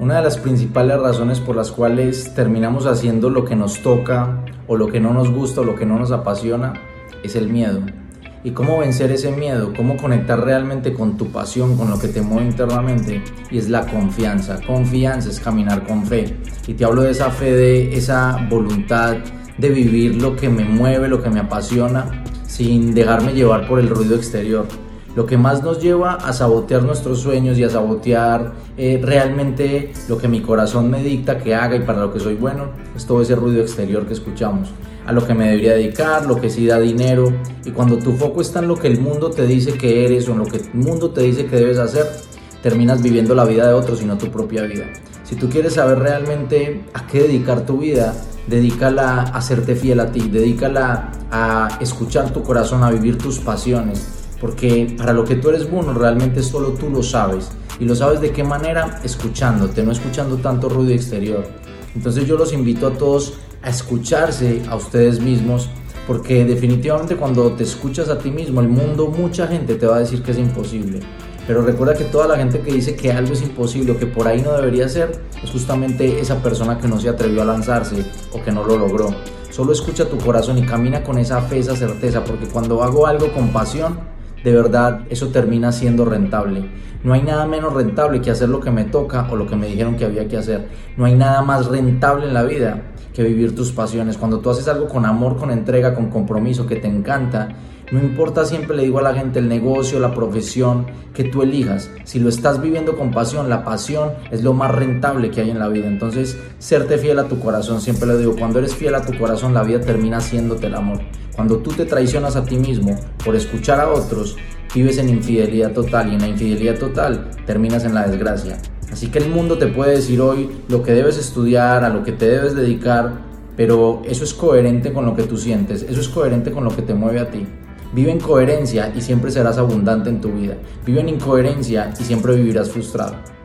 Una de las principales razones por las cuales terminamos haciendo lo que nos toca o lo que no nos gusta o lo que no nos apasiona es el miedo. ¿Y cómo vencer ese miedo? ¿Cómo conectar realmente con tu pasión, con lo que te mueve internamente? Y es la confianza. Confianza es caminar con fe. Y te hablo de esa fe, de esa voluntad de vivir lo que me mueve, lo que me apasiona, sin dejarme llevar por el ruido exterior lo que más nos lleva a sabotear nuestros sueños y a sabotear eh, realmente lo que mi corazón me dicta que haga y para lo que soy bueno, es todo ese ruido exterior que escuchamos, a lo que me debería dedicar, lo que sí da dinero, y cuando tu foco está en lo que el mundo te dice que eres o en lo que el mundo te dice que debes hacer, terminas viviendo la vida de otros y no tu propia vida. Si tú quieres saber realmente a qué dedicar tu vida, dedícala a serte fiel a ti, dedícala a escuchar tu corazón, a vivir tus pasiones porque para lo que tú eres bueno realmente solo tú lo sabes. ¿Y lo sabes de qué manera? Escuchándote, no escuchando tanto ruido exterior. Entonces yo los invito a todos a escucharse a ustedes mismos, porque definitivamente cuando te escuchas a ti mismo, el mundo, mucha gente te va a decir que es imposible. Pero recuerda que toda la gente que dice que algo es imposible o que por ahí no debería ser, es justamente esa persona que no se atrevió a lanzarse o que no lo logró. Solo escucha tu corazón y camina con esa fe, esa certeza, porque cuando hago algo con pasión, de verdad eso termina siendo rentable. No hay nada menos rentable que hacer lo que me toca o lo que me dijeron que había que hacer. No hay nada más rentable en la vida que vivir tus pasiones. Cuando tú haces algo con amor, con entrega, con compromiso, que te encanta, no importa, siempre le digo a la gente, el negocio, la profesión que tú elijas. Si lo estás viviendo con pasión, la pasión es lo más rentable que hay en la vida. Entonces, serte fiel a tu corazón, siempre le digo, cuando eres fiel a tu corazón, la vida termina haciéndote el amor. Cuando tú te traicionas a ti mismo por escuchar a otros, vives en infidelidad total y en la infidelidad total terminas en la desgracia. Así que el mundo te puede decir hoy lo que debes estudiar, a lo que te debes dedicar, pero eso es coherente con lo que tú sientes, eso es coherente con lo que te mueve a ti. Vive en coherencia y siempre serás abundante en tu vida. Vive en incoherencia y siempre vivirás frustrado.